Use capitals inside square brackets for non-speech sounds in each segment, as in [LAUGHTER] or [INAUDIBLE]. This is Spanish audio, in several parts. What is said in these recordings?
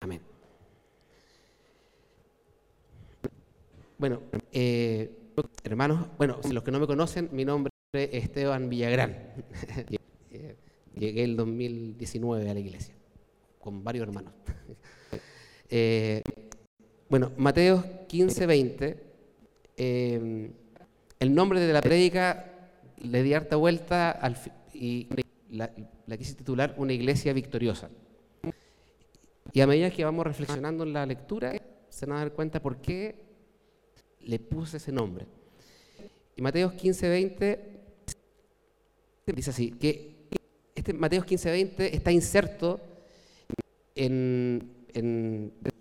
Amén. Bueno, eh, hermanos, bueno, los que no me conocen, mi nombre es Esteban Villagrán. [LAUGHS] Llegué el 2019 a la iglesia, con varios hermanos. [LAUGHS] Eh, bueno, Mateo 15, 20. Eh, el nombre de la prédica le di harta vuelta al, y la, la quise titular Una iglesia victoriosa. Y a medida que vamos reflexionando en la lectura, se van a dar cuenta por qué le puse ese nombre. Y Mateo 15, 20 dice así, que este Mateo 15, 20 está inserto en,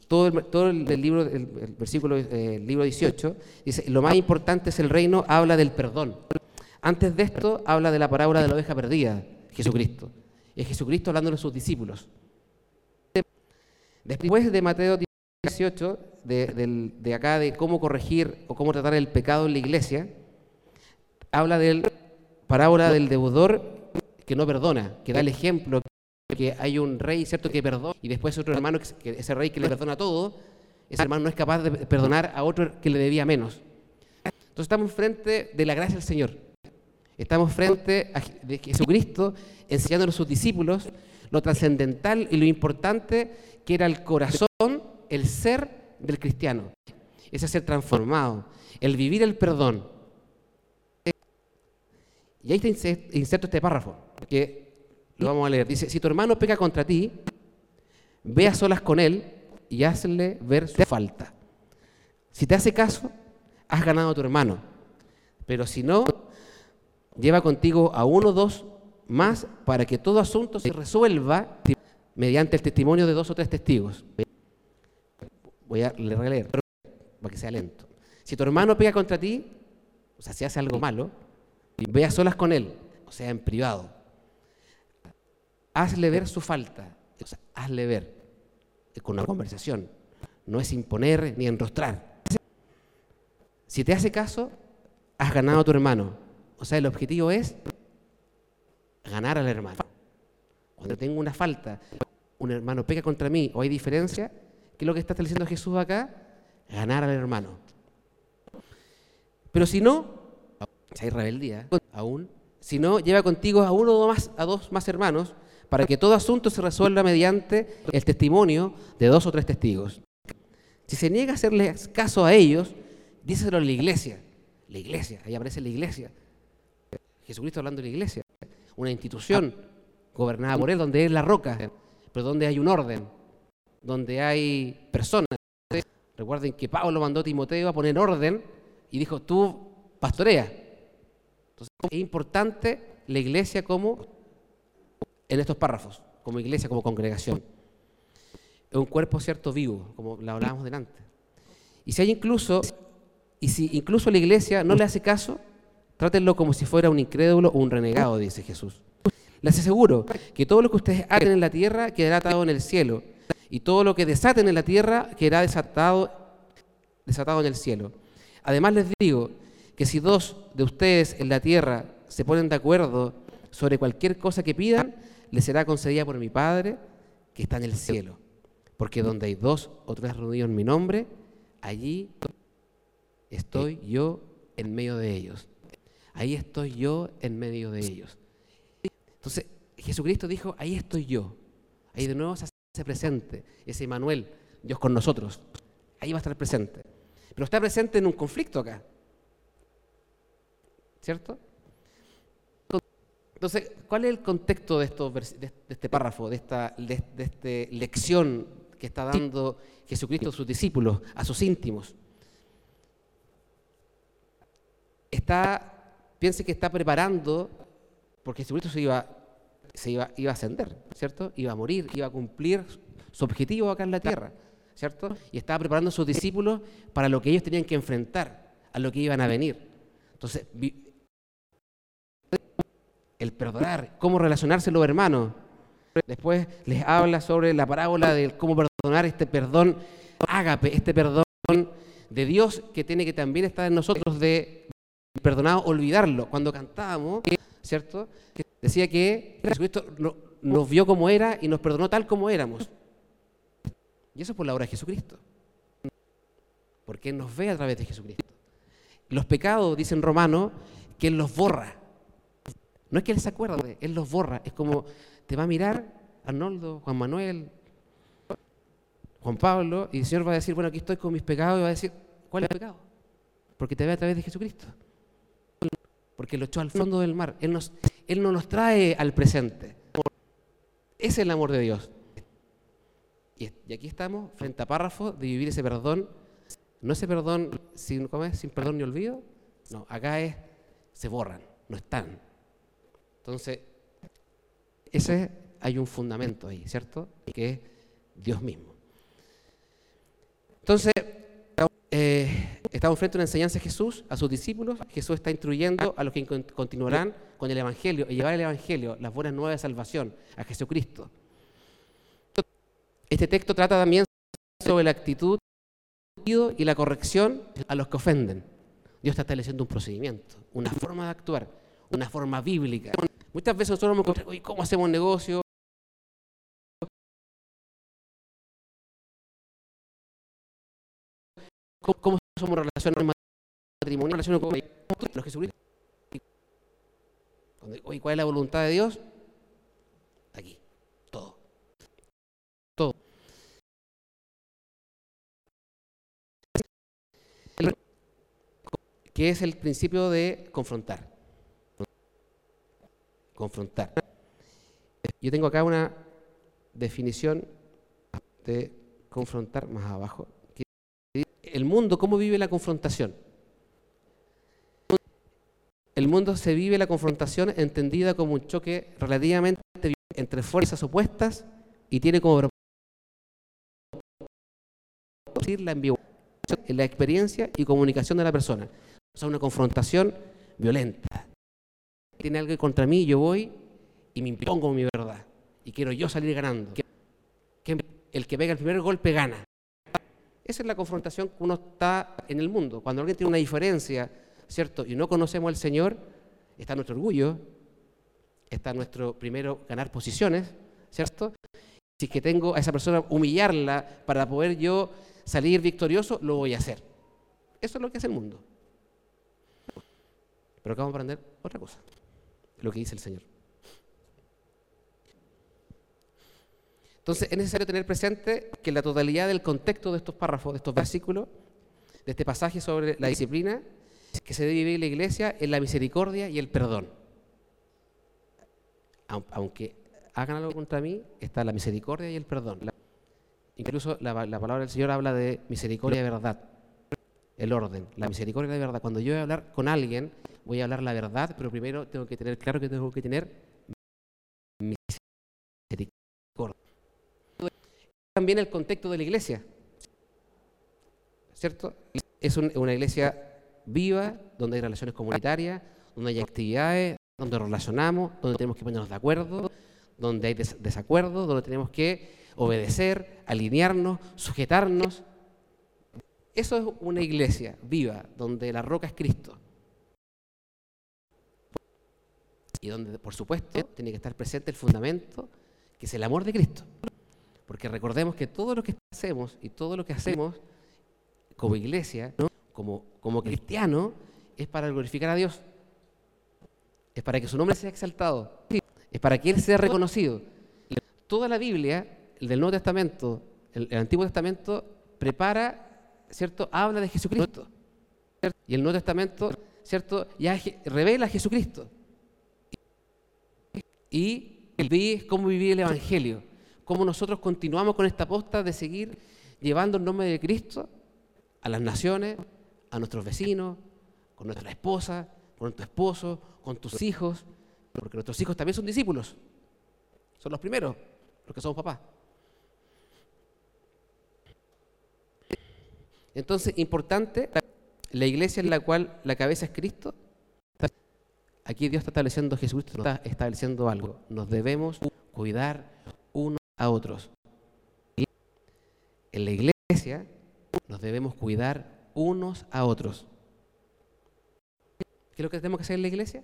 todo, el, todo el, libro, el, versículo, eh, libro 18, dice, lo más importante es el reino, habla del perdón. Antes de esto habla de la parábola de la oveja perdida, Jesucristo. Es Jesucristo hablando de sus discípulos. Después de Mateo 18, de, acá de cómo corregir o cómo tratar el pecado en la iglesia, habla de la parábola del deudor que no perdona, que da el ejemplo que hay un rey, ¿cierto?, que perdona, y después otro hermano, que ese rey que le perdona todo, ese hermano no es capaz de perdonar a otro que le debía menos. Entonces estamos frente de la gracia del Señor. Estamos frente a Jesucristo enseñándole a sus discípulos lo trascendental y lo importante que era el corazón, el ser del cristiano. Ese ser transformado, el vivir el perdón. Y ahí está inserto este párrafo, que lo vamos a leer. Dice, si tu hermano peca contra ti, ve a solas con él y hazle ver su falta. Si te hace caso, has ganado a tu hermano. Pero si no, lleva contigo a uno o dos más para que todo asunto se resuelva mediante el testimonio de dos o tres testigos. Voy a releer para que sea lento. Si tu hermano pega contra ti, o sea, si hace algo malo, ve solas con él, o sea, en privado hazle ver su falta, hazle ver con una conversación. No es imponer ni enrostrar. Si te hace caso, has ganado a tu hermano. O sea, el objetivo es ganar al hermano. Cuando tengo una falta, un hermano pega contra mí o hay diferencia, ¿qué es lo que está diciendo Jesús acá? Ganar al hermano. Pero si no, si hay rebeldía, aún, si no, lleva contigo a uno o más, a dos más hermanos para que todo asunto se resuelva mediante el testimonio de dos o tres testigos. Si se niega a hacerles caso a ellos, díselo a la iglesia. La iglesia, ahí aparece la iglesia. Jesucristo hablando de la iglesia. Una institución gobernada por Él, donde es la roca, pero donde hay un orden, donde hay personas. Recuerden que Pablo mandó a Timoteo a poner orden y dijo, tú pastorea. Entonces es importante la iglesia como en estos párrafos, como iglesia, como congregación. Es un cuerpo cierto vivo, como lo hablábamos delante. Y si hay incluso, y si incluso la iglesia no le hace caso, trátenlo como si fuera un incrédulo o un renegado, dice Jesús. Les aseguro que todo lo que ustedes hagan en la tierra quedará atado en el cielo, y todo lo que desaten en la tierra quedará desatado, desatado en el cielo. Además les digo que si dos de ustedes en la tierra se ponen de acuerdo sobre cualquier cosa que pidan, le será concedida por mi Padre que está en el cielo. Porque donde hay dos o tres reunidos en mi nombre, allí estoy yo en medio de ellos. Ahí estoy yo en medio de ellos. Entonces, Jesucristo dijo, ahí estoy yo. Ahí de nuevo se hace presente ese Manuel, Dios con nosotros. Ahí va a estar presente. Pero está presente en un conflicto acá. ¿Cierto? Entonces, ¿cuál es el contexto de, de, este párrafo, de esta, de, lección que está dando Jesucristo a sus discípulos, a sus íntimos? Está, piense que está preparando, porque Jesucristo se iba, se iba, iba a ascender, ¿cierto? Iba a morir, iba a cumplir su objetivo acá en la tierra, ¿cierto? Y estaba preparando a sus discípulos para lo que ellos tenían que enfrentar, a lo que iban a venir. Entonces, el perdonar, cómo relacionarse los hermanos. Después les habla sobre la parábola de cómo perdonar este perdón ágape, este perdón de Dios que tiene que también estar en nosotros de perdonado, olvidarlo. Cuando cantábamos, ¿cierto? Decía que Jesucristo nos vio como era y nos perdonó tal como éramos. Y eso es por la obra de Jesucristo. Porque Él nos ve a través de Jesucristo. Los pecados, dicen Romano, que Él los borra. No es que Él se acuerde, Él los borra. Es como te va a mirar Arnoldo, Juan Manuel, Juan Pablo, y el Señor va a decir, bueno, aquí estoy con mis pecados, y va a decir, ¿cuál es el pecado? Porque te ve a través de Jesucristo. Porque lo echó al fondo del mar. Él, nos, él no nos trae al presente. Ese es el amor de Dios. Y, aquí estamos, frente a párrafos de vivir ese perdón. No ese perdón sin, ¿cómo es? sin perdón ni olvido. No, acá es, se borran, no están. Entonces, ese hay un fundamento ahí, ¿cierto? Que es Dios mismo. Entonces, eh, estamos frente a una enseñanza de Jesús a sus discípulos. Jesús está instruyendo a los que continuarán con el Evangelio y llevar el Evangelio, las buenas nuevas de salvación, a Jesucristo. Este texto trata también sobre la actitud y la corrección a los que ofenden. Dios está estableciendo un procedimiento, una forma de actuar, una forma bíblica. Muchas veces nosotros nos encontramos, ¿cómo hacemos negocio? ¿Cómo, somos relaciones matrimoniales, relaciones con los Jesucristo? Oye, ¿cuál es la voluntad de Dios? Aquí, todo. Todo. ¿Qué es el principio de confrontar? Confrontar. Yo tengo acá una definición de confrontar más abajo. El mundo, ¿cómo vive la confrontación? El mundo se vive la confrontación entendida como un choque relativamente entre fuerzas opuestas y tiene como la ambigüedad la experiencia y comunicación de la persona. O sea, una confrontación violenta. Tiene algo contra mí, yo voy y me impongo mi verdad. Y quiero yo salir ganando. El que pega el primer golpe gana. Esa es la confrontación que uno está en el mundo. Cuando alguien tiene una diferencia, ¿cierto? Y no conocemos al Señor, está nuestro orgullo, está nuestro primero ganar posiciones, ¿cierto? Si es que tengo a esa persona humillarla para poder yo salir victorioso, lo voy a hacer. Eso es lo que hace el mundo. Pero acá vamos a aprender otra cosa, lo que dice el Señor. Entonces es necesario tener presente que la totalidad del contexto de estos párrafos, de estos versículos, de este pasaje sobre la disciplina, que se debe vivir la iglesia es la misericordia y el perdón. Aunque hagan algo contra mí, está la misericordia y el perdón. Incluso la, la palabra del Señor habla de misericordia y verdad, el orden, la misericordia y la verdad. Cuando yo voy a hablar con alguien, voy a hablar la verdad, pero primero tengo que tener claro que tengo que tener misericordia. También el contexto de la iglesia, ¿cierto? Es una iglesia viva, donde hay relaciones comunitarias, donde hay actividades, donde relacionamos, donde tenemos que ponernos de acuerdo, donde hay desacuerdos, donde tenemos que obedecer, alinearnos, sujetarnos. Eso es una iglesia viva, donde la roca es Cristo. Y donde, por supuesto, tiene que estar presente el fundamento, que es el amor de Cristo. Porque recordemos que todo lo que hacemos y todo lo que hacemos como iglesia, como, como cristiano, es para glorificar a Dios. Es para que su nombre sea exaltado. Es para que Él sea reconocido. Toda la Biblia el del Nuevo Testamento, el, Antiguo Testamento, prepara, ¿cierto? Habla de Jesucristo. Y el Nuevo Testamento, ¿cierto? Ya revela a Jesucristo. Y el cómo vivir el Evangelio, cómo nosotros continuamos con esta posta de seguir llevando el nombre de Cristo a las naciones, a nuestros vecinos, con nuestra esposa, con nuestro esposo, con tus hijos, porque nuestros hijos también son discípulos. Son los primeros, los que somos papás. Entonces, importante, la iglesia en la cual la cabeza es Cristo, aquí Dios está estableciendo, Jesucristo está estableciendo algo. Nos debemos cuidar a otros. En la iglesia nos debemos cuidar unos a otros. ¿Qué es lo que tenemos que hacer en la iglesia?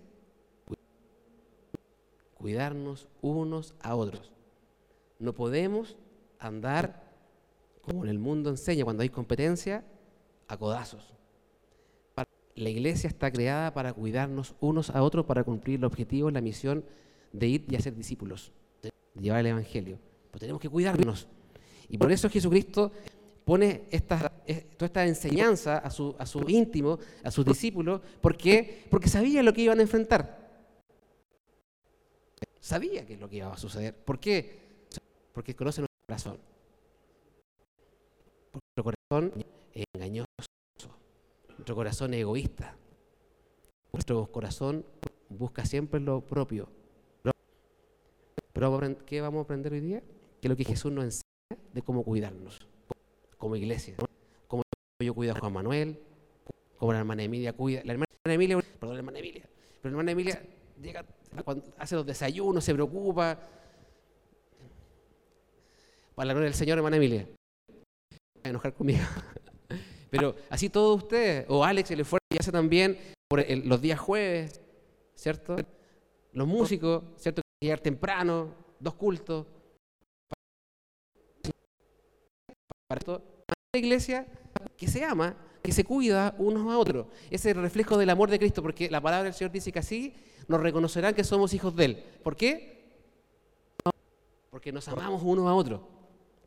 Cuidarnos unos a otros. No podemos andar como en el mundo enseña, cuando hay competencia, a codazos. La iglesia está creada para cuidarnos unos a otros, para cumplir el objetivo, la misión de ir y hacer discípulos, de llevar el Evangelio. Pero tenemos que cuidarnos. Y por eso Jesucristo pone esta, toda esta enseñanza a su, a íntimo, a sus discípulos, ¿por qué? Porque sabía lo que iban a enfrentar. Sabía que es lo que iba a suceder. ¿Por qué? Porque conoce nuestro corazón. Nuestro corazón es engañoso. Nuestro corazón es egoísta. Nuestro corazón busca siempre lo propio. Pero ¿qué vamos a aprender hoy día? Que es lo que Jesús nos enseña de cómo cuidarnos como iglesia. Como yo cuido a Juan Manuel, como la hermana Emilia cuida. La hermana Emilia, perdón, la hermana Emilia. Pero la hermana Emilia llega, hace los desayunos, se preocupa. Para la gloria del Señor, hermana Emilia. a enojar conmigo. [LAUGHS] Pero así todos ustedes, o Alex, el esfuerzo que hace también los días jueves, ¿cierto? Los músicos, ¿cierto? Llegar temprano, dos cultos. Para esto, una iglesia que se ama, que se cuida unos a otros. Ese es el reflejo del amor de Cristo, porque la palabra del Señor dice que así nos reconocerán que somos hijos de Él. ¿Por qué? Porque nos amamos unos a otros,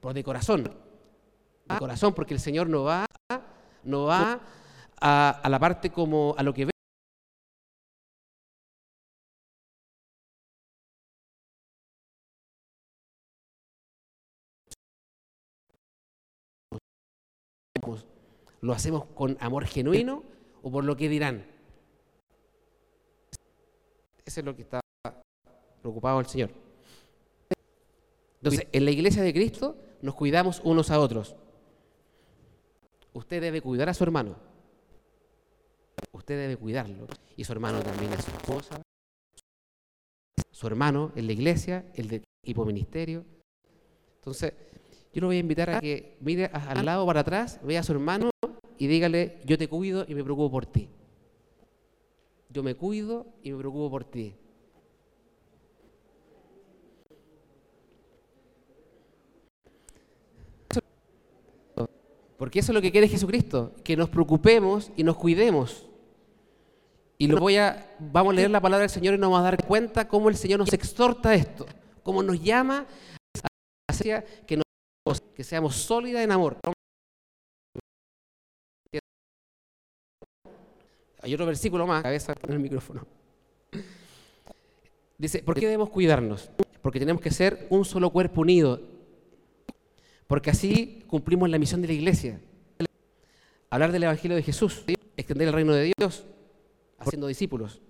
por de corazón. De corazón, porque el Señor no va, no va a, a la parte como a lo que ve ¿Lo hacemos con amor genuino o por lo que dirán? Eso es lo que está preocupado el Señor. Entonces, en la iglesia de Cristo nos cuidamos unos a otros. Usted debe cuidar a su hermano. Usted debe cuidarlo. Y su hermano también a su esposa. Su hermano en la iglesia, el de equipo ministerio. Entonces, yo lo voy a invitar a que mire al lado para atrás, vea a su hermano y dígale, yo te cuido y me preocupo por ti. Yo me cuido y me preocupo por ti. Porque eso es lo que quiere Jesucristo, que nos preocupemos y nos cuidemos. Y lo voy a, vamos a leer la palabra del Señor y nos vamos a dar cuenta cómo el Señor nos exhorta esto, cómo nos llama a que, nos, que seamos sólidas en amor. Hay otro versículo más, cabeza en el micrófono. Dice, ¿por qué debemos cuidarnos? Porque tenemos que ser un solo cuerpo unido. Porque así cumplimos la misión de la iglesia. Hablar del Evangelio de Jesús, extender el reino de Dios, haciendo discípulos.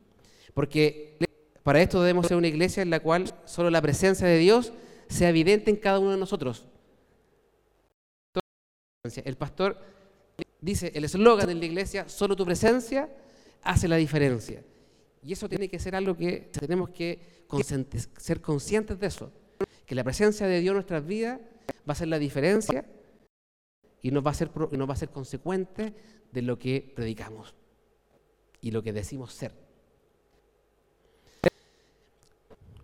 Porque para esto debemos ser una iglesia en la cual solo la presencia de Dios sea evidente en cada uno de nosotros. El pastor dice, el eslogan de la iglesia, solo tu presencia hace la diferencia. Y eso tiene que ser algo que tenemos que ser conscientes de eso. Que la presencia de Dios en nuestras vidas va a ser la diferencia y nos va a ser, nos va a ser consecuente de lo que predicamos y lo que decimos ser.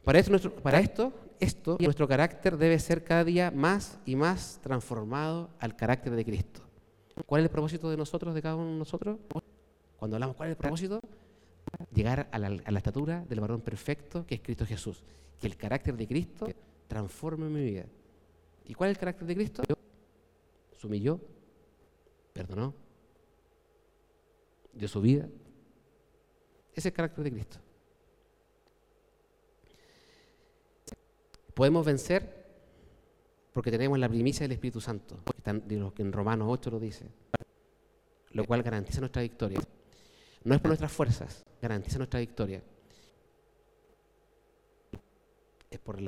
Para esto, nuestro, para esto, esto, nuestro carácter debe ser cada día más y más transformado al carácter de Cristo. ¿Cuál es el propósito de nosotros, de cada uno de nosotros? Cuando hablamos, ¿cuál es el propósito? Llegar a la, estatura del varón perfecto que es Cristo Jesús. Que el carácter de Cristo transforme mi vida. ¿Y cuál es el carácter de Cristo? Se humilló, perdonó, dio su vida. Ese es el carácter de Cristo. Podemos vencer porque tenemos la primicia del Espíritu Santo, que en Romanos 8 lo dice, lo cual garantiza nuestra victoria. No es por nuestras fuerzas, garantiza nuestra victoria. Es por,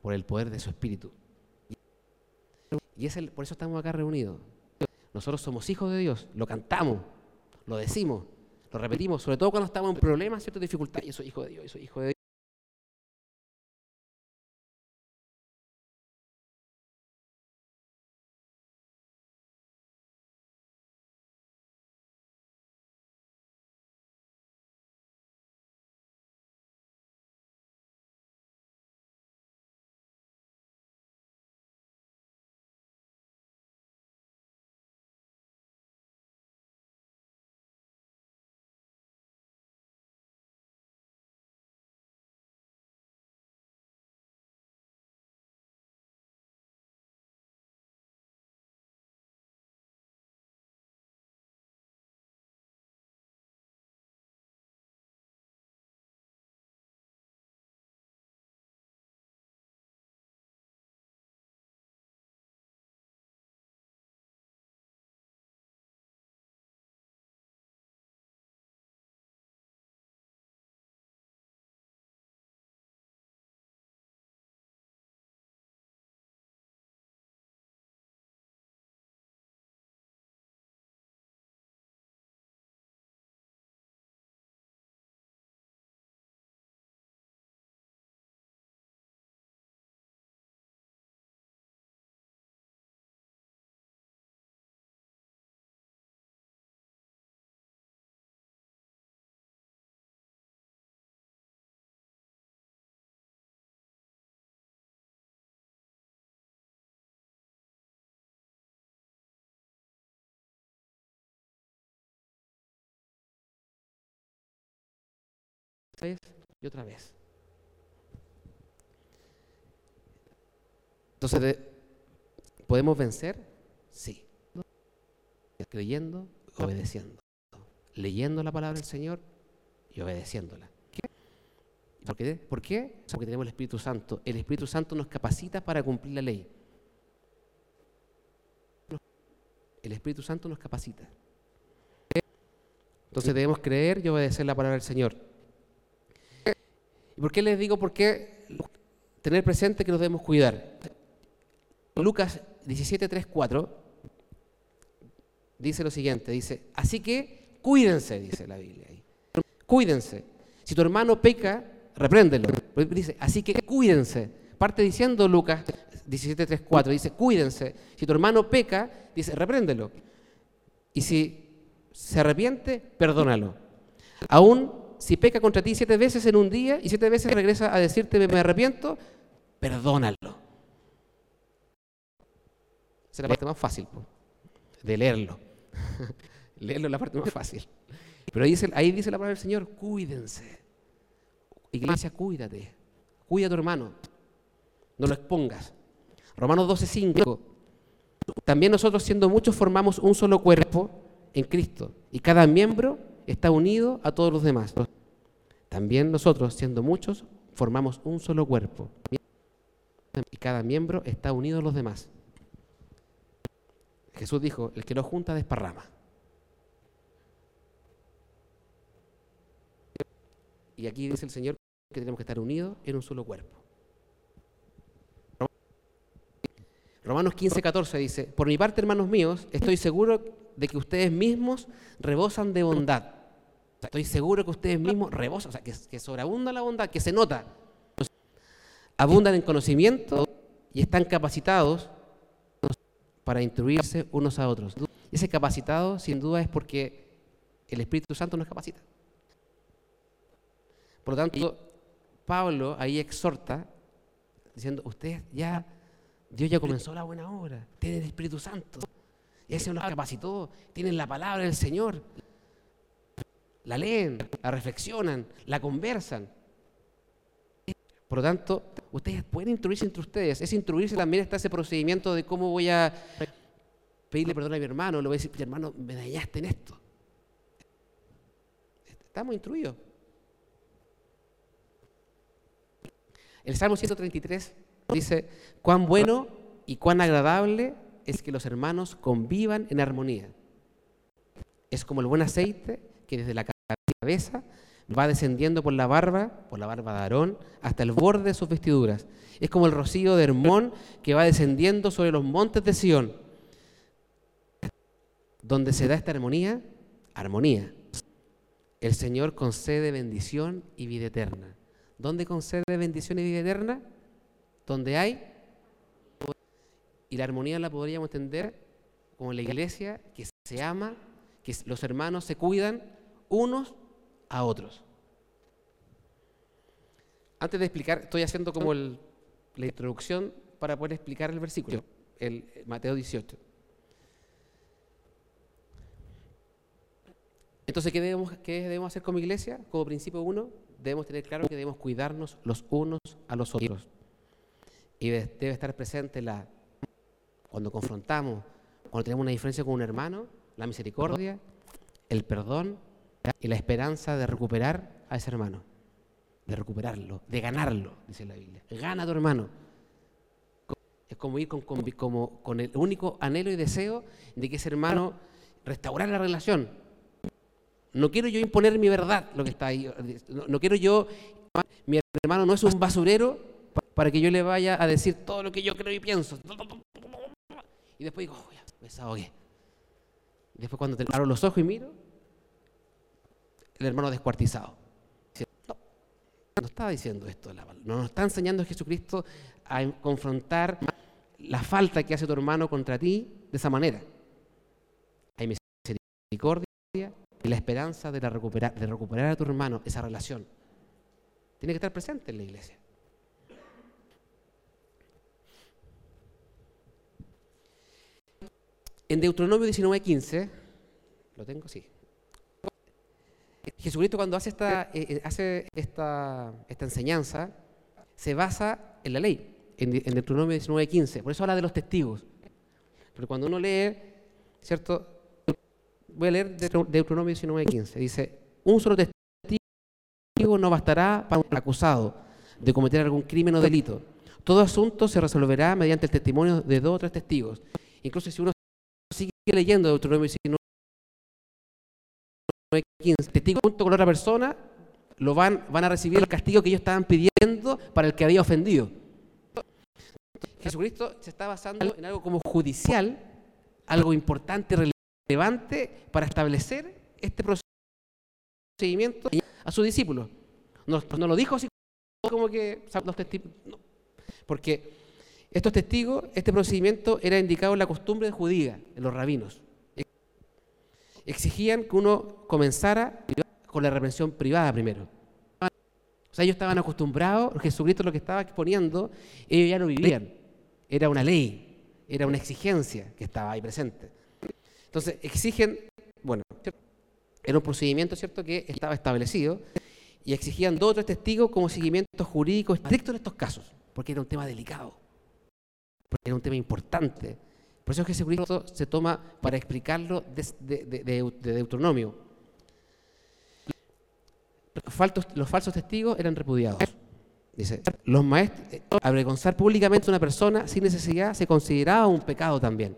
por el poder de su Espíritu. Y es por eso estamos acá reunidos. Nosotros somos hijos de Dios, lo cantamos, lo decimos, lo repetimos, sobre todo cuando estamos en problemas, ciertas dificultades. Yo soy hijo de Dios, yo soy hijo de Dios. Vez y otra vez. Entonces, ¿podemos vencer? Sí. Creyendo, obedeciendo. Leyendo la palabra del Señor y obedeciéndola. ¿Por qué? ¿Por qué? Porque tenemos el Espíritu Santo. El Espíritu Santo nos capacita para cumplir la ley. El Espíritu Santo nos capacita. Entonces debemos creer y obedecer la palabra del Señor. ¿Y por qué les digo por qué tener presente que nos debemos cuidar? Lucas 17, 3, 4 dice lo siguiente, dice, así que cuídense, dice la Biblia. Cuídense. Si tu hermano peca, repréndelo. Dice, así que cuídense. Parte diciendo Lucas 17, 3, 4, dice, cuídense. Si tu hermano peca, dice, repréndelo. Y si se arrepiente, perdónalo. Aún si peca contra ti siete veces en un día y siete veces regresa a decirte, me arrepiento, perdónalo. Esa es la parte más fácil de leerlo. [LAUGHS] leerlo es la parte más fácil. Pero ahí dice, ahí dice la palabra del Señor, cuídense. Iglesia, cuídate. Cuida a tu hermano. No lo expongas. Romanos 12:5. También nosotros siendo muchos formamos un solo cuerpo en Cristo y cada miembro está unido a todos los demás. También nosotros siendo muchos formamos un solo cuerpo y cada miembro está unido a los demás. Jesús dijo, el que lo junta desparrama. Y aquí dice el Señor que tenemos que estar unidos en un solo cuerpo. Romanos 15, 14 dice, por mi parte, hermanos míos, estoy seguro de que ustedes mismos rebosan de bondad. estoy seguro que ustedes mismos rebosan, o sea, que, que sobreabunda la bondad, que se nota. Abundan en conocimiento y están capacitados para instruirse unos a otros. Ese capacitado, sin duda, es porque el Espíritu Santo nos capacita. Por lo tanto, Pablo ahí exhorta, diciendo, ustedes ya, Dios ya comenzó la buena obra, tienen el Espíritu Santo, y ese nos capacitó, tienen la palabra del Señor, la leen, la reflexionan, la conversan. Por lo tanto, ustedes pueden instruirse entre ustedes. Es instruirse también está ese procedimiento de cómo voy a pedirle perdón a mi hermano. Le voy a decir, mi hermano, me dañaste en esto. Estamos instruidos. El Salmo 133 dice, cuán bueno y cuán agradable es que los hermanos convivan en armonía. Es como el buen aceite que desde la cabeza va descendiendo por la barba, por la barba de Aarón, hasta el borde de sus vestiduras. Es como el rocío de Hermón que va descendiendo sobre los montes de Sión. Donde se da esta armonía, armonía. El Señor concede bendición y vida eterna. ¿Dónde concede bendición y vida eterna? Donde hay. Y la armonía la podríamos entender como la iglesia que se ama, que los hermanos se cuidan unos a otros. Antes de explicar, estoy haciendo como la introducción para poder explicar el versículo, el Mateo 18. Entonces, ¿qué debemos, ¿qué debemos hacer como iglesia? Como principio uno, debemos tener claro que debemos cuidarnos los unos a los otros. Y debe estar presente la, cuando confrontamos, cuando tenemos una diferencia con un hermano, la misericordia, el perdón y la esperanza de recuperar a ese hermano, de recuperarlo, de ganarlo, dice la Biblia. Gana a tu hermano. Es como ir con, como, con el único anhelo y deseo de que ese hermano restaurar la relación. No quiero yo imponer mi verdad, lo que está ahí. No, quiero yo, mi hermano no es un basurero para que yo le vaya a decir todo lo que yo creo y pienso. Y después digo, oh, ya, me desahogué. Después cuando te abro los ojos y miro, el hermano descuartizado. No, no estaba diciendo esto. No nos está enseñando Jesucristo a confrontar la falta que hace tu hermano contra ti de esa manera. Hay misericordia y la esperanza de, recuperar, de recuperar a tu hermano esa relación. Tiene que estar presente en la iglesia. En Deuteronomio 19:15, ¿lo tengo? Sí. Jesucristo cuando hace esta, eh, eh, hace esta, esta enseñanza, se basa en la ley, en, en Deuteronomio 19.15. Por eso habla de los testigos. Pero cuando uno lee, ¿cierto? Voy a leer Deutero- Deuteronomio 19.15. Dice, un solo testigo no bastará para un acusado de cometer algún crimen o delito. Todo asunto se resolverá mediante el testimonio de dos o tres testigos. Incluso si uno leyendo Deuteronomio 19.15, testigo junto con otra persona, lo van, van a recibir el castigo que ellos estaban pidiendo para el que había ofendido. Jesucristo se está basando en algo como judicial, algo importante, relevante para establecer este procedimiento a sus discípulos. No, no lo dijo así como que los testigos, porque estos testigos, este procedimiento era indicado en la costumbre judía, en los rabinos. Exigían que uno comenzara con la reprensión privada primero. O sea, ellos estaban acostumbrados, Jesucristo lo que estaba exponiendo, ellos ya lo vivían. Era una ley, era una exigencia que estaba ahí presente. Entonces, exigen, bueno, era un procedimiento, ¿cierto?, que estaba establecido y exigían dos o tres testigos como seguimiento jurídico estricto en estos casos, porque era un tema delicado, porque era un tema importante. Por eso Jesucristo se toma para explicarlo de, de, de, de Deuteronomio. Faltos, los falsos testigos eran repudiados. Dice, los maestros, avergonzar públicamente a una persona sin necesidad se consideraba un pecado también.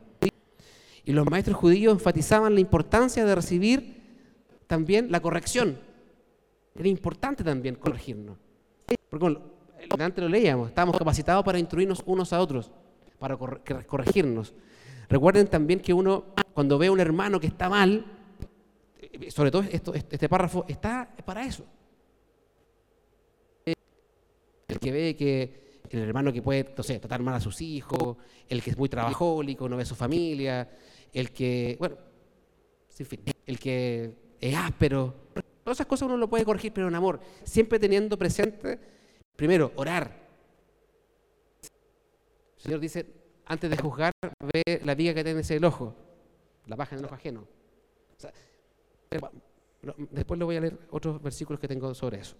Y los maestros judíos enfatizaban la importancia de recibir también la corrección. Era importante también corregirnos. Porque bueno, antes lo leíamos, estábamos capacitados para instruirnos unos a otros, para corregirnos. Recuerden también que uno, cuando ve a un hermano que está mal, sobre todo esto, este párrafo, está para eso. El que ve que el hermano que puede, no sé, tratar mal a sus hijos, el que es muy trabajólico, no ve a su familia, el que, bueno, en fin, el que es áspero. Todas esas cosas uno lo puede corregir, pero en amor, siempre teniendo presente, primero, orar. El Señor dice, antes de juzgar, ve la viga que tienes en el ojo, la paja en el ojo ajeno. O sea, después le voy a leer otros versículos que tengo sobre eso.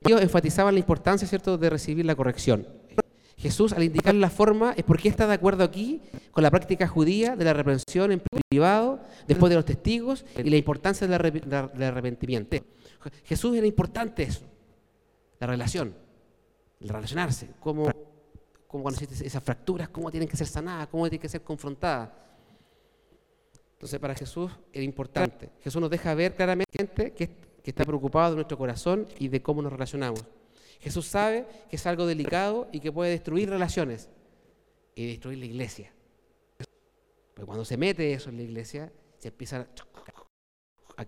Ellos enfatizaban la importancia, ¿cierto?, de recibir la corrección. Jesús, al indicar la forma, es porque está de acuerdo aquí con la práctica judía de la reprensión en privado, después de los testigos, y la importancia del arrepentimiento. Jesús era importante eso, la relación, el relacionarse, cómo, cómo cuando esas fracturas, cómo tienen que ser sanadas, cómo tienen que ser confrontadas. Entonces, para Jesús era importante. Jesús nos deja ver claramente que que está preocupado de nuestro corazón y de cómo nos relacionamos. Jesús sabe que es algo delicado y que puede destruir relaciones y destruir la iglesia. Pero cuando se mete eso en la iglesia, se empieza a...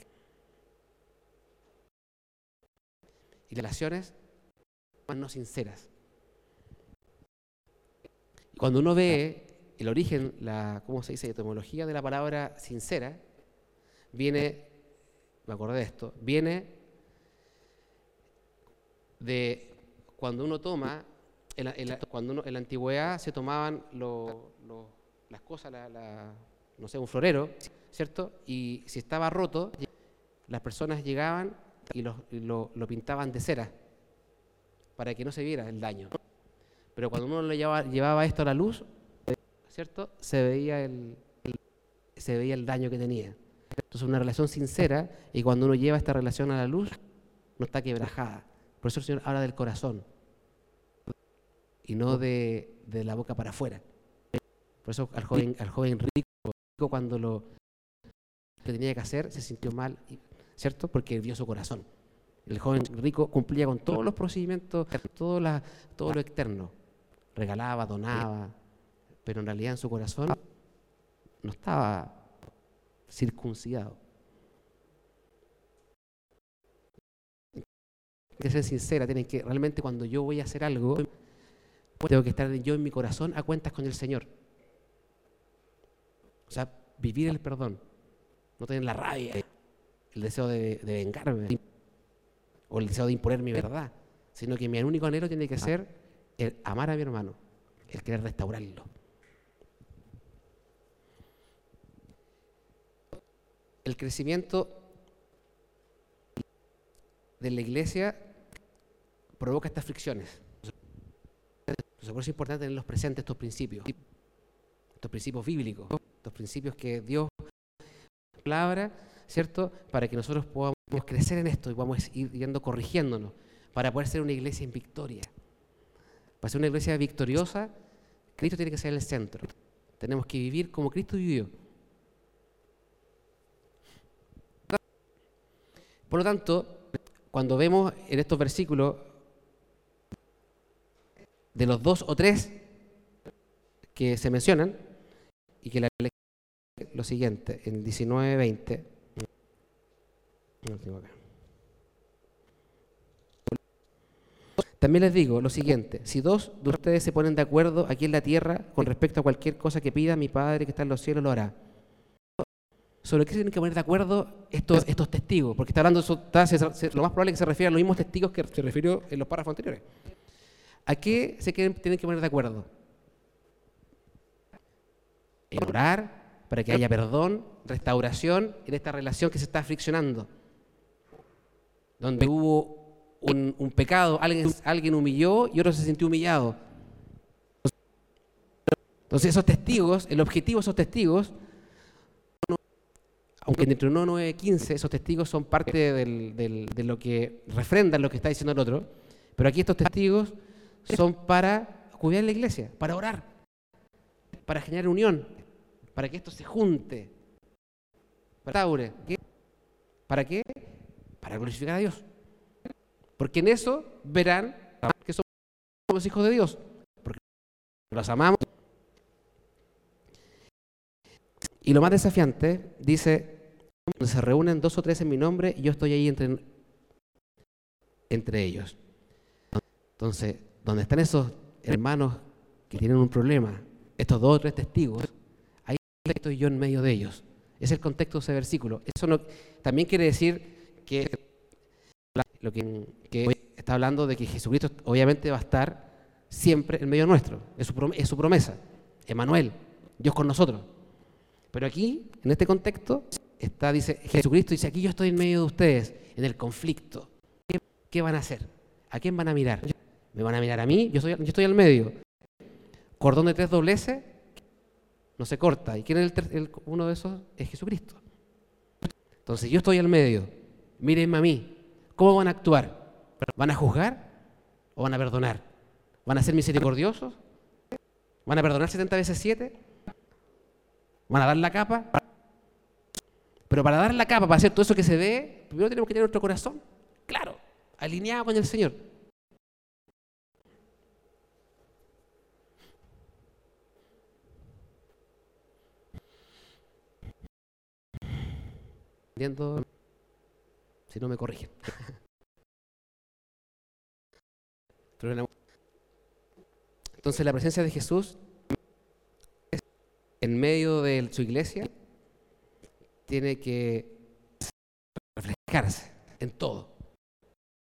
Y relaciones no sinceras. Cuando uno ve el origen, la, ¿cómo se dice? La etimología de la palabra sincera, viene me acordé de esto, viene de cuando uno toma, en la, cuando uno, en la antigüedad se tomaban las cosas, no sé, un florero, ¿cierto? Y si estaba roto, las personas llegaban y lo pintaban de cera para que no se viera el daño. Pero cuando uno lo llevaba, esto a la luz, ¿cierto? Se veía el, el, se veía el daño que tenía. Entonces, una relación sincera, y cuando uno lleva esta relación a la luz, no está quebrajada. Por eso el Señor habla del corazón y no de, de la boca para afuera. Por eso al joven, al joven rico, cuando lo que tenía que hacer, se sintió mal, ¿cierto? Porque vio su corazón. El joven rico cumplía con todos los procedimientos, todo, la, todo lo externo. Regalaba, donaba, pero en realidad en su corazón no estaba circuncidado. que ser sincera, tienen que realmente cuando yo voy a hacer algo, tengo que estar yo en mi corazón a cuentas con el Señor. O sea, vivir el perdón, no tener la rabia, el deseo de, de vengarme o el deseo de imponer mi verdad, sino que mi único anhelo tiene que ser el amar a mi hermano, el querer restaurarlo. El crecimiento de la iglesia provoca estas fricciones. Entonces, por eso es importante tenerlos presentes estos principios, estos principios bíblicos, estos principios que Dios palabra, ¿cierto? Para que nosotros podamos crecer en esto y podamos ir yendo corrigiéndonos, para poder ser una iglesia en victoria. Para ser una iglesia victoriosa, Cristo tiene que ser el centro. Tenemos que vivir como Cristo vivió. Por lo tanto, cuando vemos en estos versículos de los dos o tres que se mencionan, y que la lo siguiente, en 19-20, también les digo lo siguiente, si dos de ustedes se ponen de acuerdo aquí en la tierra con respecto a cualquier cosa que pida, mi Padre que está en los cielos lo hará. ¿Sobre qué tienen que poner de acuerdo estos, testigos? Porque está hablando, lo más probable es que se refiera a los mismos testigos que se refirió en los párrafos anteriores. ¿A qué se tienen que poner de acuerdo? En orar, para que haya perdón, restauración en esta relación que se está friccionando. Donde hubo un, pecado, alguien, alguien humilló y otro se sintió humillado. Entonces esos testigos, el objetivo de esos testigos, aunque entre 1, 9 15 esos testigos son parte de lo que refrendan lo que está diciendo el otro, pero aquí estos testigos son para cuidar la iglesia, para orar, para generar unión, para que esto se junte, para ¿Para qué? Para glorificar a Dios. Porque en eso verán que somos hijos de Dios, porque los amamos. Y lo más desafiante, dice, se reúnen dos o tres en mi nombre y yo estoy ahí entre, entre ellos. Entonces, donde están esos hermanos que tienen un problema, estos dos o tres testigos, estoy yo en medio de ellos. Es el contexto de ese versículo. Eso no, también quiere decir que lo que, está hablando de que Jesucristo obviamente va a estar siempre en medio nuestro. Es su, es su promesa. Dios con nosotros. Pero aquí, en este contexto, está, dice, Jesucristo dice, aquí yo estoy en medio de ustedes, en el conflicto. ¿Qué, van a hacer? ¿A quién van a mirar? ¿Me van a mirar a mí? Yo, estoy al medio. Cordón de tres dobleces, no se corta. ¿Y quién es el, uno de esos? Es Jesucristo. Entonces yo estoy al medio. Mírenme a mí. ¿Cómo van a actuar? ¿Van a juzgar o van a perdonar? ¿Van a ser misericordiosos? ¿Van a perdonar 70 veces 7? ¿Van a dar la capa? Pero para dar la capa, para hacer todo eso que se ve, primero tenemos que tener nuestro corazón claro, alineado con el Señor. Si no me corrigen. Entonces la presencia de Jesús en medio de su iglesia tiene que reflejarse en todo.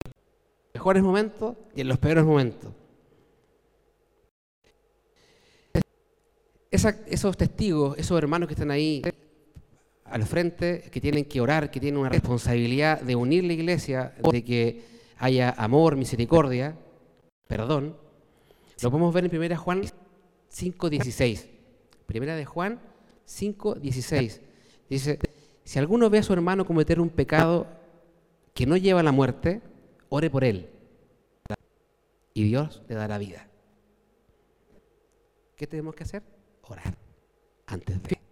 En los mejores momentos y en los peores momentos. esos testigos, esos hermanos que están ahí, al frente, que tienen que orar, que tienen una responsabilidad de unir la iglesia, de que haya amor, misericordia, perdón, lo podemos ver en 1 Juan 5.16. Primera de Juan 5.16. Dice, si alguno ve a su hermano cometer un pecado que no lleva a la muerte, ore por él. Y Dios le dará vida. ¿Qué tenemos que hacer? Orar antes de.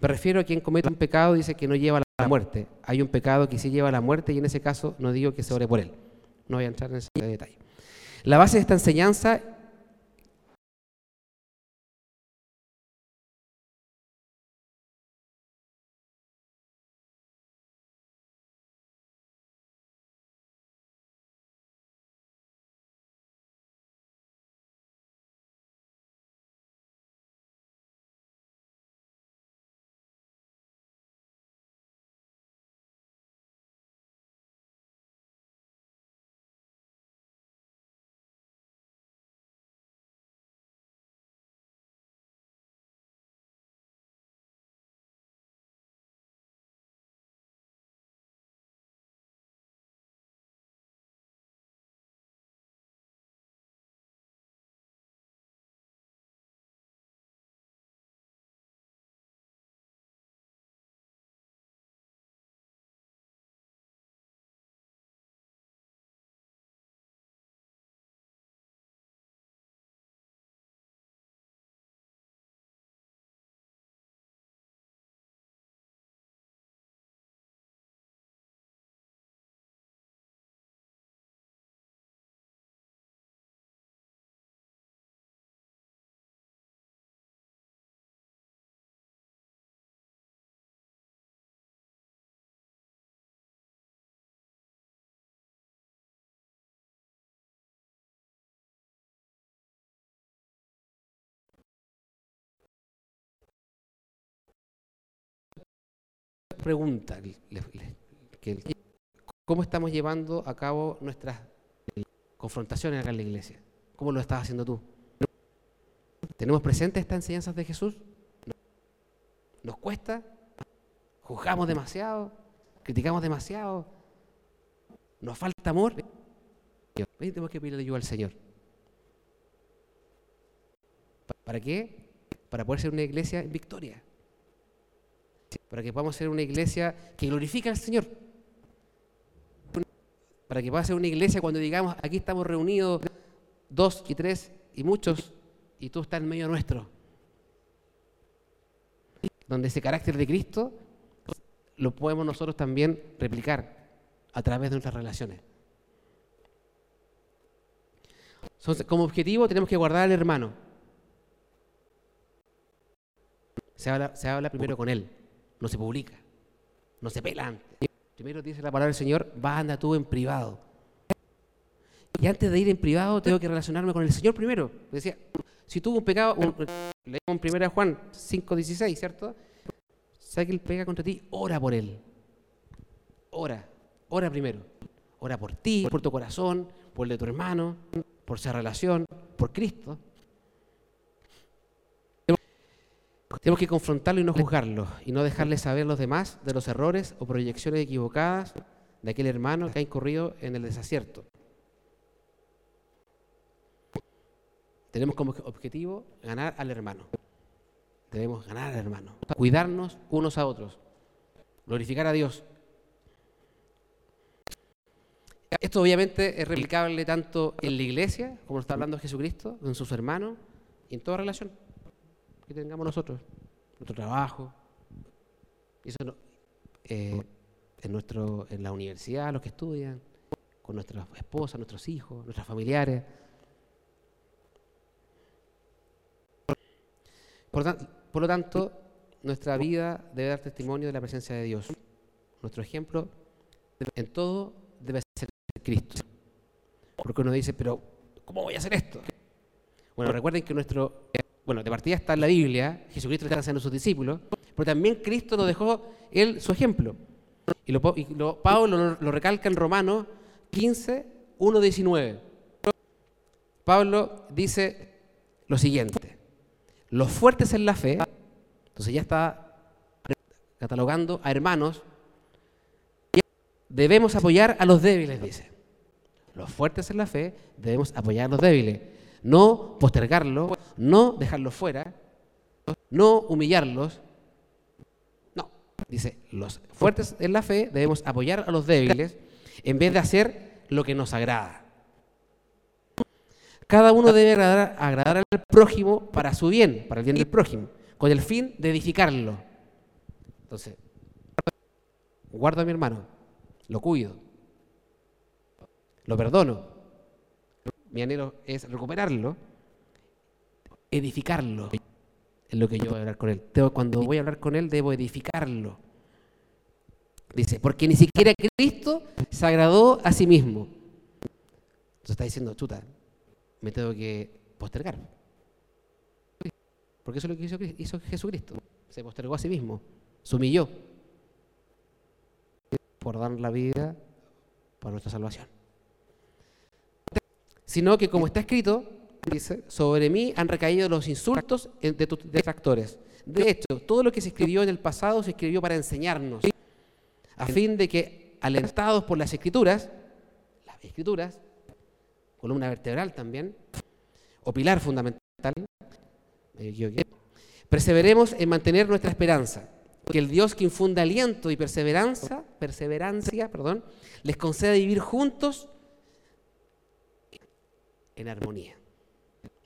Me refiero a quien comete un pecado, dice que no lleva a la muerte. Hay un pecado que sí lleva a la muerte y en ese caso no digo que se ore por él. No voy a entrar en ese detalle. La base de esta enseñanza pregunta, ¿cómo estamos llevando a cabo nuestras confrontaciones acá en la iglesia? ¿Cómo lo estás haciendo tú? ¿Tenemos presentes estas enseñanzas de Jesús? ¿Nos cuesta? ¿Juzgamos demasiado? ¿Criticamos demasiado? ¿Nos falta amor? Tenemos que pedirle ayuda al Señor. ¿Pa- ¿Para qué? Para poder ser una iglesia en victoria. Para que podamos ser una iglesia que glorifica al Señor. Para que pueda ser una iglesia cuando digamos, aquí estamos reunidos dos y tres y muchos, y tú estás en medio nuestro. Donde ese carácter de Cristo lo podemos nosotros también replicar a través de nuestras relaciones. Entonces, como objetivo tenemos que guardar al hermano. Se habla, se habla primero con él, no se publica, no se pela antes. Primero dice la palabra del Señor, va anda tú en privado. Y antes de ir en privado tengo que relacionarme con el Señor primero. Decía, si tuvo un pecado, un, leemos en 1 Juan 5.16, ¿cierto? Sabe que él pega contra ti, ora por él. Ora, ora primero. Ora por ti, por tu corazón, por el de tu hermano, por esa relación, por Cristo. Tenemos que confrontarlo y no juzgarlo, y no dejarle saber a los demás de los errores o proyecciones equivocadas de aquel hermano que ha incurrido en el desacierto. Tenemos como objetivo ganar al hermano. Debemos ganar al hermano. Cuidarnos unos a otros. Glorificar a Dios. Esto obviamente es replicable tanto en la iglesia, como lo está hablando Jesucristo, en sus hermanos, y en toda relación que tengamos nosotros, nuestro trabajo, eso eh, en, nuestro, en la universidad, los que estudian, con nuestras esposas, nuestros hijos, nuestras familiares. Por, por lo tanto, nuestra vida debe dar testimonio de la presencia de Dios. Nuestro ejemplo en todo debe ser Cristo. Porque uno dice, pero ¿cómo voy a hacer esto? Bueno, recuerden que nuestro, bueno, de partida está en la Biblia, Jesucristo está haciendo sus discípulos, pero también Cristo nos dejó él su ejemplo. Y, lo, y lo- Pablo lo, lo recalca en Romanos 15, 1, 19. Pablo dice lo siguiente, los fuertes en la fe, entonces ya está catalogando a hermanos, debemos apoyar a los débiles, dice. Los fuertes en la fe debemos apoyar a los débiles, no postergarlos, no dejarlos fuera, no humillarlos. No, dice, los fuertes en la fe debemos apoyar a los débiles en vez de hacer lo que nos agrada. Cada uno debe agradar, agradar al prójimo para su bien, para el bien del prójimo, con el fin de edificarlo. Entonces, guardo a mi hermano, lo cuido, lo perdono. Mi anhelo es recuperarlo, edificarlo. Es lo que yo voy a hablar con él. Cuando voy a hablar con él, debo edificarlo. Dice, porque ni siquiera Cristo se agradó a sí mismo. Entonces está diciendo, chuta, me tengo que postergar. Porque eso es lo que hizo, hizo Jesucristo. Se postergó a sí mismo, se humilló por dar la vida para nuestra salvación. Sino que como está escrito, dice, sobre mí han recaído los insultos de tus detractores. De hecho, todo lo que se escribió en el pasado se escribió para enseñarnos, a fin de que, alentados por las escrituras, las escrituras, columna vertebral también, o pilar fundamental, perseveremos en mantener nuestra esperanza, que el Dios que infunde aliento y perseverancia, perseverancia, perdón, les conceda vivir juntos en armonía.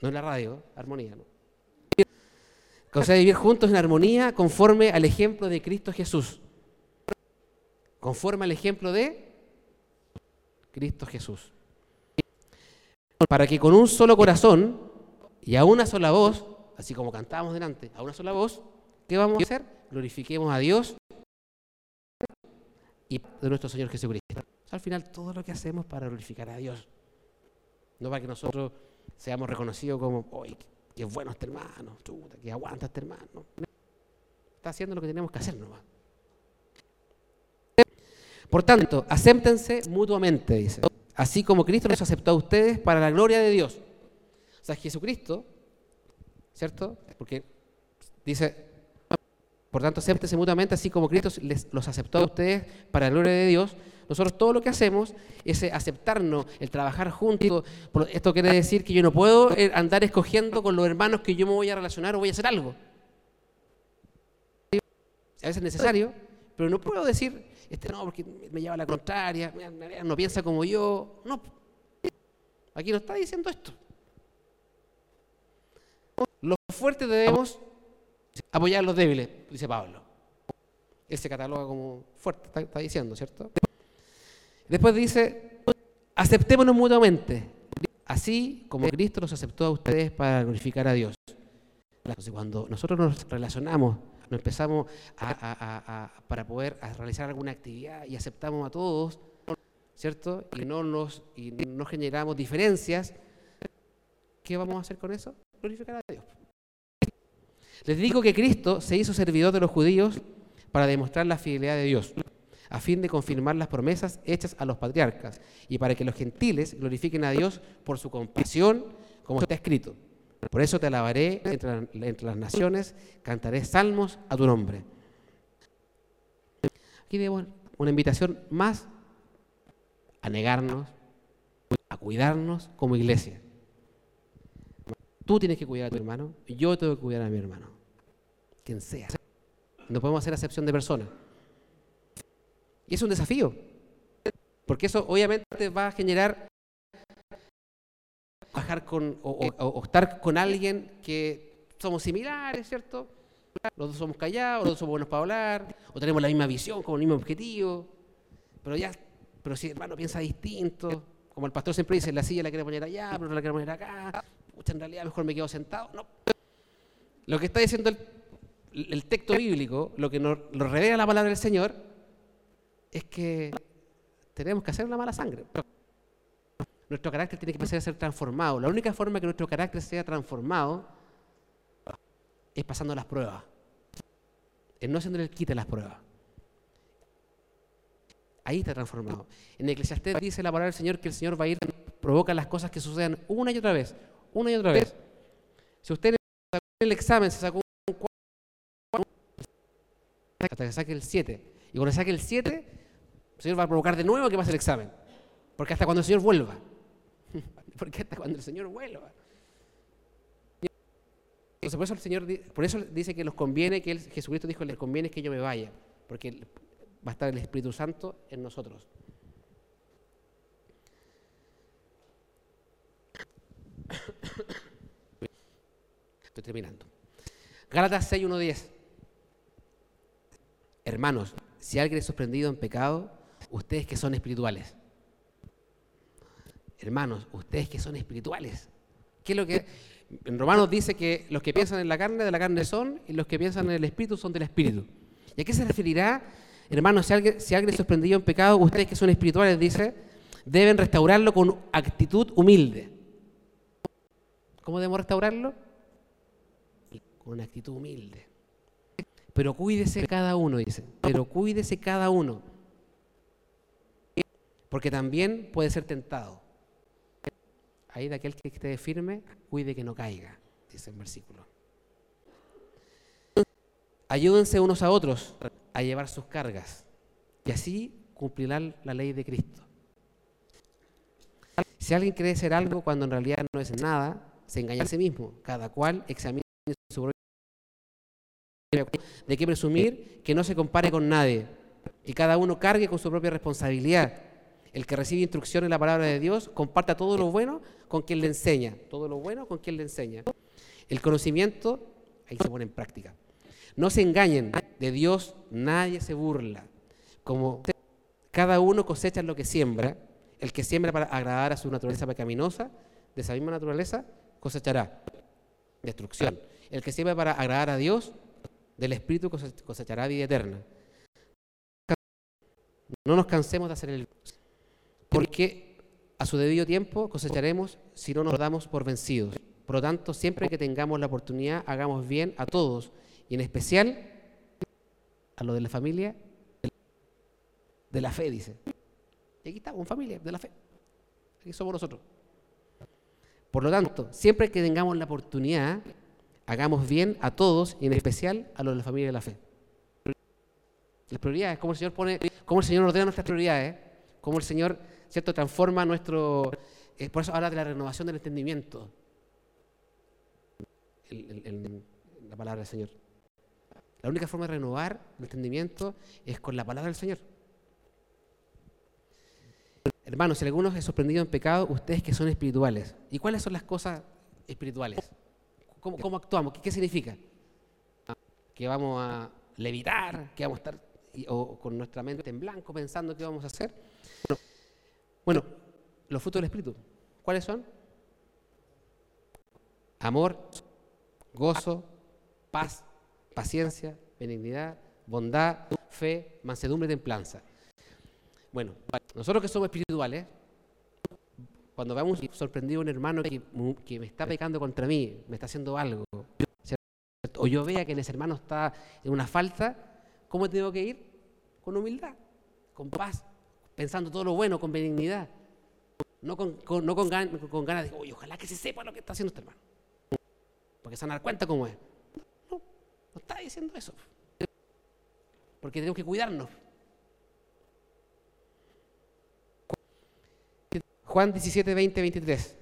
No en la radio, armonía, no. Concede vivir juntos en armonía conforme al ejemplo de Cristo Jesús. Conforme al ejemplo de Cristo Jesús. Para que con un solo corazón y a una sola voz, así como cantábamos delante, a una sola voz, ¿qué vamos a hacer? Glorifiquemos a Dios y de nuestro Señor Jesucristo. Al final todo lo que hacemos para glorificar a Dios. No para que nosotros seamos reconocidos como, ¡ay, qué bueno este hermano! Chuta, que aguanta este hermano! Está haciendo lo que tenemos que hacer nomás. Por tanto, acéptense mutuamente, dice. Así como Cristo los aceptó a ustedes para la gloria de Dios. O sea, Jesucristo, ¿cierto? Porque dice, por tanto, acéptense mutuamente, así como Cristo les, los aceptó a ustedes para la gloria de Dios. Nosotros todo lo que hacemos es aceptarnos, el trabajar juntos. Esto quiere decir que yo no puedo eh, andar escogiendo con los hermanos que yo me voy a relacionar o voy a hacer algo. A veces es necesario, pero no puedo decir, este no, porque me lleva a la contraria, no piensa como yo. No, aquí no está diciendo esto. Los fuertes debemos apoyar a los débiles, dice Pablo. Él se cataloga como fuerte, está, diciendo, ¿cierto? Después dice, aceptémonos mutuamente, así como Cristo los aceptó a ustedes para glorificar a Dios. Entonces, cuando nosotros nos relacionamos, nos empezamos para poder realizar alguna actividad y aceptamos a todos, ¿cierto? Y no, nos, y no generamos diferencias, ¿qué vamos a hacer con eso? Glorificar a Dios. Les digo que Cristo se hizo servidor de los judíos para demostrar la fidelidad de Dios, a fin de confirmar las promesas hechas a los patriarcas y para que los gentiles glorifiquen a Dios por su compasión, como está escrito. Por eso te alabaré entre, las naciones, cantaré salmos a tu nombre. Aquí debo una invitación más a negarnos, a cuidarnos como iglesia. Tú tienes que cuidar a tu hermano, yo tengo que cuidar a mi hermano. Quien sea. No podemos hacer acepción de persona. Y es un desafío. Porque eso obviamente va a generar bajar con o, estar con alguien que somos similares, ¿cierto? Los dos somos callados, los dos somos buenos para hablar, o tenemos la misma visión, como el mismo objetivo. Pero ya, pero si el hermano piensa distinto, como el pastor siempre dice, la silla la quiere poner allá, pero no la quiere poner acá, en realidad mejor me quedo sentado. No. Lo que está diciendo el, texto bíblico, lo que nos lo revela la palabra del Señor, es que tenemos que hacer una mala sangre. Nuestro carácter tiene que empezar a ser transformado. La única forma que nuestro carácter sea transformado es pasando las pruebas. Es no haciendo el quite las pruebas. Ahí está transformado. En Eclesiastés dice la palabra del Señor que el Señor va a ir, provoca las cosas que sucedan una y otra vez, una y otra vez. Si usted sacó el examen, se sacó un 4, hasta que saque el 7. Y cuando saque el 7, el Señor va a provocar de nuevo que pase el examen. Porque hasta cuando el Señor vuelva. [LAUGHS] Porque hasta cuando el Señor vuelva. Entonces, por eso el Señor, dice que nos conviene, que Jesucristo dijo, les conviene que yo me vaya, porque va a estar el Espíritu Santo en nosotros. [COUGHS] Estoy terminando. Gálatas 6, 1, 10. Hermanos, si alguien es sorprendido en pecado, ustedes que son espirituales. Hermanos, ustedes que son espirituales. ¿Qué es lo que en Romanos dice que los que piensan en la carne de la carne son y los que piensan en el espíritu son del espíritu? ¿Y a qué se referirá? Hermanos, si alguien, si alguien es en pecado, ustedes que son espirituales, dice, deben restaurarlo con actitud humilde. ¿Cómo debemos restaurarlo? Con una actitud humilde. Pero cuídese cada uno, dice. Pero cuídese cada uno. Porque también puede ser tentado. Ahí de aquel que esté firme, cuide que no caiga, dice el versículo. Ayúdense unos a otros a llevar sus cargas y así cumplirán la ley de Cristo. Si alguien cree ser algo cuando en realidad no es nada, se engaña a sí mismo. Cada cual examina su propia de qué presumir que no se compare con nadie y cada uno cargue con su propia responsabilidad. El que recibe instrucción en la palabra de Dios comparta todo lo bueno con quien le enseña, todo lo bueno con quien le enseña. El conocimiento ahí se pone en práctica. No se engañen, de Dios nadie se burla. Como cada uno cosecha lo que siembra, el que siembra para agradar a su naturaleza pecaminosa, de esa misma naturaleza cosechará destrucción. El que sirve para agradar a Dios, del Espíritu cosechará vida eterna. No nos cansemos de hacer el porque a su debido tiempo cosecharemos si no nos damos por vencidos. Por lo tanto, siempre que tengamos la oportunidad, hagamos bien a todos y en especial a lo de la familia de la fe, dice. Y aquí estamos, familia de la fe. Aquí somos nosotros. Por lo tanto, siempre que tengamos la oportunidad, hagamos bien a todos y en especial a los de la familia de la fe. Las prioridades, cómo el Señor pone, cómo el Señor ordena nuestras prioridades, cómo el Señor, ¿cierto?, transforma nuestro. Eh, por eso habla de la renovación del entendimiento. la palabra del Señor. La única forma de renovar el entendimiento es con la palabra del Señor. Hermanos, si alguno es sorprendido en pecado, ustedes que son espirituales. ¿Y cuáles son las cosas espirituales? ¿Cómo, actuamos? ¿Qué, significa? Que vamos a levitar, que vamos a estar o con nuestra mente en blanco pensando qué vamos a hacer. Bueno, los frutos del Espíritu, ¿cuáles son? Amor, gozo, paz, paciencia, benignidad, bondad, fe, mansedumbre y templanza. Bueno, nosotros que somos espirituales, cuando vemos sorprendido a un hermano que, me está pecando contra mí, me está haciendo algo, o yo vea que ese hermano está en una falta, ¿cómo tengo que ir? Con humildad, con paz, pensando todo lo bueno, con benignidad. No con, ganas de, oye, ojalá que se sepa lo que está haciendo este hermano. Porque se van a dar cuenta cómo es. No, no está diciendo eso. Porque tenemos que cuidarnos. Juan 17, 20, 23.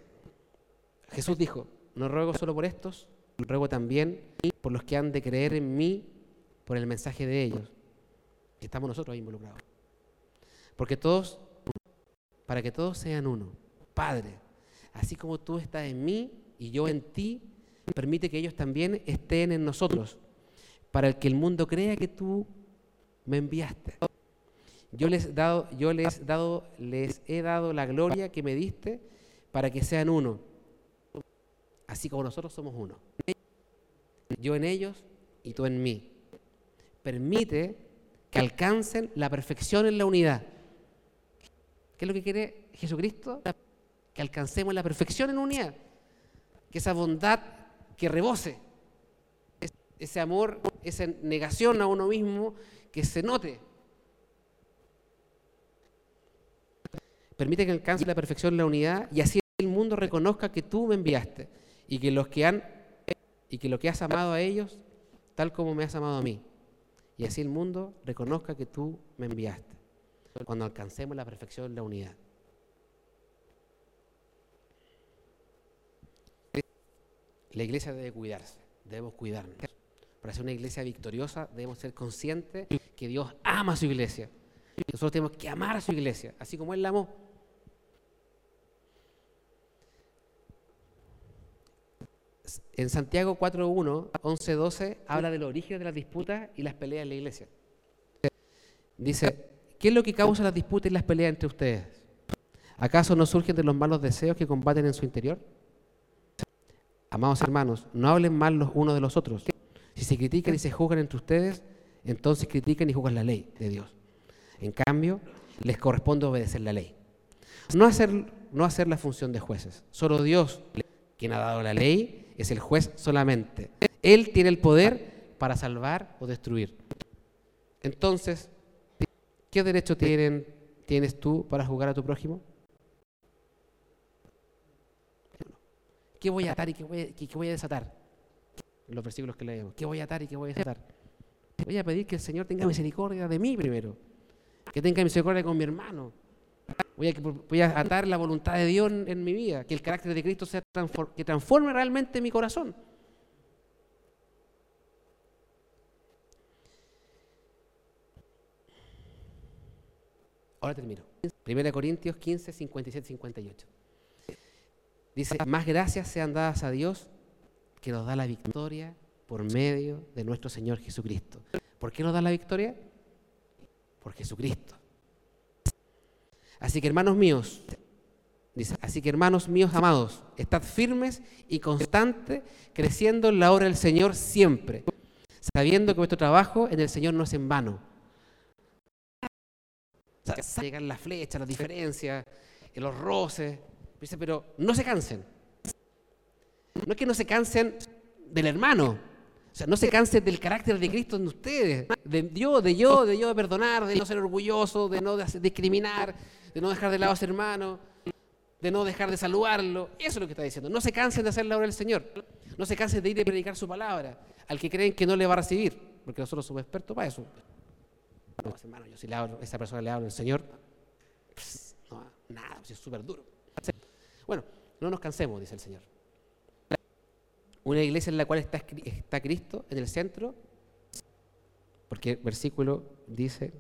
Jesús dijo, no ruego solo por estos, ruego también por los que han de creer en mí por el mensaje de ellos. Estamos nosotros ahí involucrados. Porque todos, para que todos sean uno. Padre, así como tú estás en mí y yo en ti, permite que ellos también estén en nosotros, para que el mundo crea que tú me enviaste. Yo les, dado, yo les, dado, les he dado la gloria que me diste para que sean uno, así como nosotros somos uno. Yo en ellos y tú en mí. Permite que alcancen la perfección en la unidad. ¿Qué es lo que quiere Jesucristo? Que alcancemos la perfección en unidad. Que esa bondad que rebose, ese amor, esa negación a uno mismo, que se note Permite que alcance la perfección la unidad y así el mundo reconozca que tú me enviaste y que los que han y que lo que has amado a ellos tal como me has amado a mí. Y así el mundo reconozca que tú me enviaste. Cuando alcancemos la perfección la unidad. La iglesia debe cuidarse, debemos cuidarnos. Para ser una iglesia victoriosa debemos ser conscientes que Dios ama a su iglesia. Nosotros tenemos que amar a su iglesia, así como Él la amó. En Santiago 4.1, 11.12, habla del origen de las disputas y las peleas en la iglesia. Dice, ¿qué es lo que causa las disputas y las peleas entre ustedes? ¿Acaso no surgen de los malos deseos que combaten en su interior? Amados hermanos, no hablen mal los unos de los otros. Si se critican y se juzgan entre ustedes, entonces critican y juzgan la ley de Dios. En cambio, les corresponde obedecer la ley. No hacer, no hacer la función de jueces. Solo Dios, quien ha dado la ley, es el juez solamente. Él tiene el poder para salvar o destruir. Entonces, ¿qué derecho tienen, tienes tú para jugar a tu prójimo? ¿Qué voy a atar y qué voy a, desatar? En los versículos que leemos. ¿Qué voy a atar y qué voy a desatar? Voy a pedir que el Señor tenga misericordia de mí primero. Que tenga misericordia con mi hermano Voy a, atar la voluntad de Dios en, mi vida, que el carácter de Cristo sea que transforme realmente mi corazón. Ahora termino. 1 Corintios 15, 57, 58. Dice, más gracias sean dadas a Dios que nos da la victoria por medio de nuestro Señor Jesucristo. ¿Por qué nos da la victoria? Por Jesucristo. Así que hermanos míos, así que hermanos míos amados, estad firmes y constantes, creciendo en la obra del Señor siempre, sabiendo que vuestro trabajo en el Señor no es en vano. O sea, llegan las flechas, las diferencias, los roces, dice, pero no se cansen. No es que no se cansen del hermano, O sea, no se cansen del carácter de Cristo en ustedes, de yo, de yo, de yo de perdonar, de no ser orgulloso, de no discriminar, de no dejar de lado a su hermano, de no dejar de saludarlo. Eso es lo que está diciendo. No se cansen de hacer la obra del Señor. No se cansen de ir a predicar su palabra al que creen que no le va a recibir, porque nosotros somos expertos para eso. No, hermano, yo si le hablo, esa persona le hablo al Señor, no, nada, pues es súper duro. Bueno, no nos cansemos, dice el Señor. Una iglesia en la cual está, está Cristo en el centro, porque el versículo dice,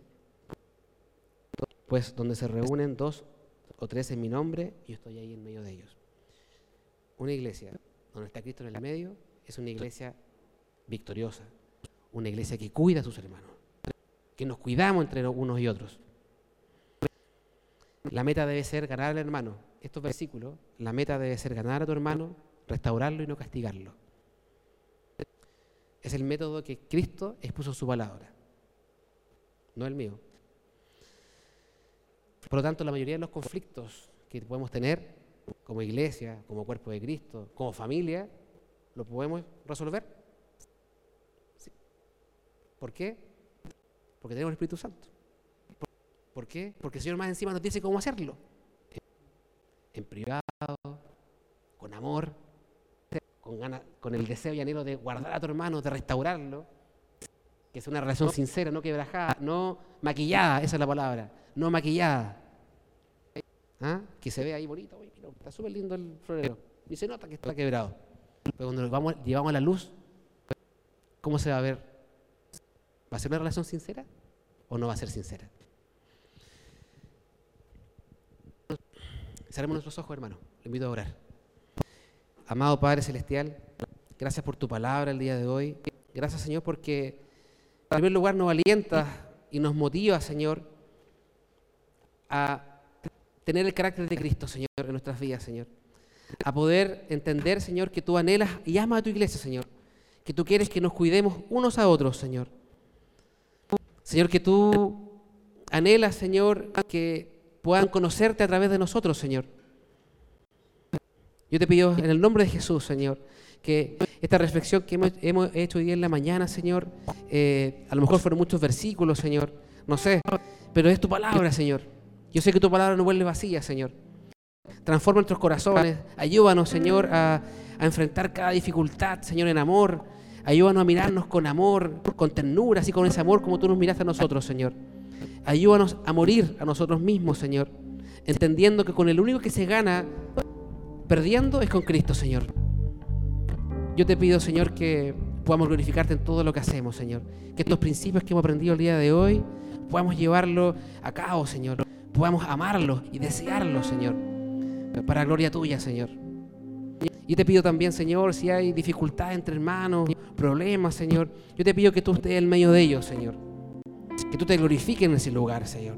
pues donde se reúnen dos o tres en mi nombre, yo estoy ahí en medio de ellos. Una iglesia donde está Cristo en el medio es una iglesia victoriosa, una iglesia que cuida a sus hermanos, que nos cuidamos entre unos y otros. La meta debe ser ganar al hermano. Estos versículos, la meta debe ser ganar a tu hermano, restaurarlo y no castigarlo. Es el método que Cristo expuso su palabra, no el mío. Por lo tanto, la mayoría de los conflictos que podemos tener como iglesia, como cuerpo de Cristo, como familia, lo podemos resolver. ¿Por qué? Porque tenemos el Espíritu Santo. ¿Por qué? Porque el Señor más encima nos dice cómo hacerlo. En privado, con amor, con, el deseo y anhelo de guardar a tu hermano, de restaurarlo. Que es una relación sincera, no quebrajada, no maquillada, esa es la palabra, no maquillada. ¿Ah? Que se ve ahí bonito, está súper lindo el florero. Y se nota que está quebrado. Pero cuando lo vamos, llevamos a la luz, ¿cómo se va a ver? ¿Va a ser una relación sincera o no va a ser sincera? Cerremos nuestros ojos, hermano. Le invito a orar. Amado Padre Celestial, gracias por tu palabra el día de hoy. Gracias, Señor, porque en primer lugar nos alienta y nos motiva, Señor, a tener el carácter de Cristo, Señor, en nuestras vidas, Señor. A poder entender, Señor, que tú anhelas y amas a tu iglesia, Señor. Que tú quieres que nos cuidemos unos a otros, Señor. Señor, que tú anhelas, Señor, que puedan conocerte a través de nosotros, Señor. Yo te pido en el nombre de Jesús, Señor, que esta reflexión que hemos, hecho hoy en la mañana, Señor, eh, a lo mejor fueron muchos versículos, Señor, no sé, pero es tu palabra, Señor. Yo sé que tu palabra no vuelve vacía, Señor. Transforma nuestros corazones, ayúdanos, Señor, a, a enfrentar cada dificultad, Señor, en amor. Ayúdanos a mirarnos con amor, con ternura, así con ese amor como tú nos miraste a nosotros, Señor. Ayúdanos a morir a nosotros mismos, Señor, entendiendo que con el único que se gana perdiendo es con Cristo, Señor. Yo te pido, Señor, que podamos glorificarte en todo lo que hacemos, Señor. Que estos principios que hemos aprendido el día de hoy podamos llevarlo a cabo, Señor. Podamos amarlos y desearlos, Señor. Para gloria tuya, Señor. Y te pido también, Señor, si hay dificultad entre hermanos, problemas, Señor, yo te pido que tú estés en medio de ellos, Señor. Que tú te glorifiques en ese lugar, Señor.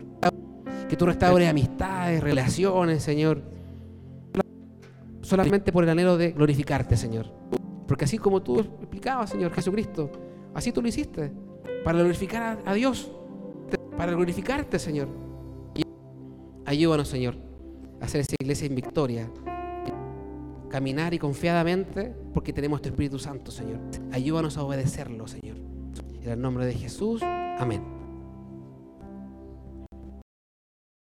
Que tú restaures amistades, relaciones, Señor. Solamente por el anhelo de glorificarte, Señor. Porque así como tú explicabas, Señor Jesucristo, así tú lo hiciste. Para glorificar a, Dios. Para glorificarte, Señor. Ayúdanos, Señor, a hacer esa iglesia en victoria. Caminar y confiadamente porque tenemos tu Espíritu Santo, Señor. Ayúdanos a obedecerlo, Señor. En el nombre de Jesús. Amén.